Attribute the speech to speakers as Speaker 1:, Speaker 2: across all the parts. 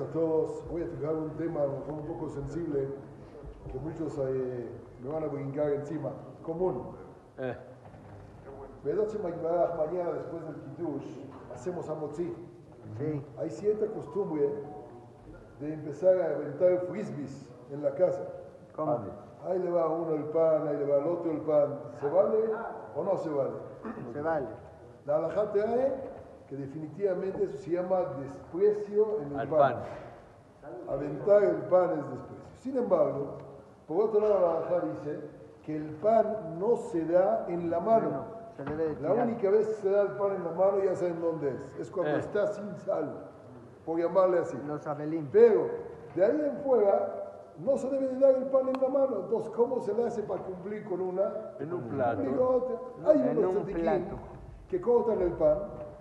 Speaker 1: a todos. Voy a tocar un tema un poco sensible que muchos eh, me van a brincar encima. Común.
Speaker 2: Eh,
Speaker 1: mañana después del Kiddush hacemos amotzi.
Speaker 3: Sí.
Speaker 1: Hay cierta costumbre de empezar a aventar frisbees en la casa.
Speaker 3: ¿Cómo?
Speaker 1: Ahí le va uno el pan, ahí le va al otro el pan. ¿Se vale o no se vale?
Speaker 3: Se vale.
Speaker 1: La halajá trae que definitivamente eso se llama desprecio en el
Speaker 2: al
Speaker 1: pan.
Speaker 2: pan.
Speaker 1: Aventar el pan es desprecio. Sin embargo, por otro lado, la halajá dice que el pan no se da en la mano.
Speaker 3: Se debe de
Speaker 1: La única vez que se da el pan en la mano ya saben dónde es. Es cuando
Speaker 2: Eh.
Speaker 1: está sin sal, por llamarle así.
Speaker 3: Los abelín.
Speaker 1: Pero de ahí en fuera no se debe de dar el pan en la mano. Entonces, ¿cómo se le hace para cumplir con una?
Speaker 2: En un plato.
Speaker 1: Hay
Speaker 3: En
Speaker 1: unos
Speaker 3: un plato.
Speaker 1: que cortan el pan,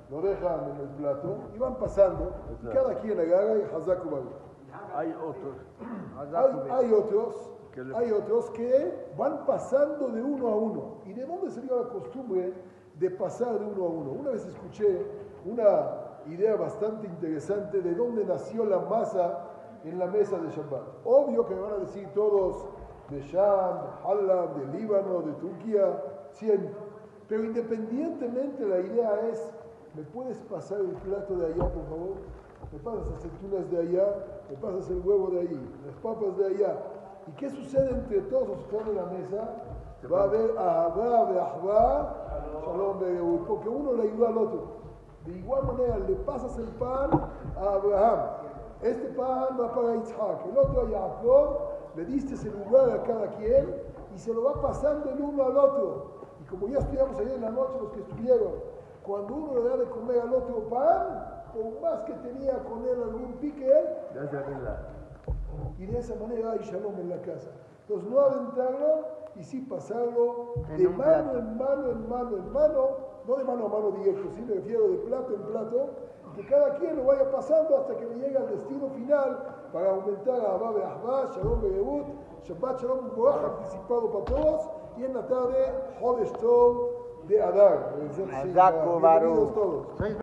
Speaker 1: lo dejan en el plato y van pasando. Y cada quien agarra y hazaku.
Speaker 2: Hay otros.
Speaker 1: Hay, hay otros, hay otros que van pasando de uno a uno. ¿Y de dónde se dio la costumbre de pasar de uno a uno? Una vez escuché una idea bastante interesante de dónde nació la masa en la mesa de Shabbat. Obvio que me van a decir todos de Sham, de Halab, de Líbano, de Turquía, 100. Pero independientemente la idea es, ¿me puedes pasar el plato de allá, por favor? Me pasas las aceitunas de allá, me pasas el huevo de ahí, las papas de allá. ¿Y qué sucede entre todos los que están en la mesa? Va a haber Ahabá, Shalom, porque uno le ayuda al otro. De igual manera, le pasas el pan a Abraham. Este pan va para Isaac, el otro a Jacob, le diste ese a cada quien y se lo va pasando el uno al otro. Y como ya estudiamos ayer en la noche los que estuvieron, cuando uno le da de comer al otro pan, por más que tenía con él algún pique,
Speaker 2: Ya se arregla.
Speaker 1: y de esa manera hay shalom en la casa. Entonces no aventarlo y sí pasarlo
Speaker 3: En
Speaker 1: de mano
Speaker 3: plato.
Speaker 1: en mano, en mano, en mano, no de mano a mano directo, sí me refiero de plato en plato, que cada quien lo vaya pasando hasta que me llegue al destino final para aumentar a Abba Be'ahba, Shalom Be'gebut, Shabbat Shalom Boraj anticipado para todos, y en la tarde, Hodesh Tov de Adar.
Speaker 3: Hazaku Baruch.
Speaker 1: Bienvenidos todos.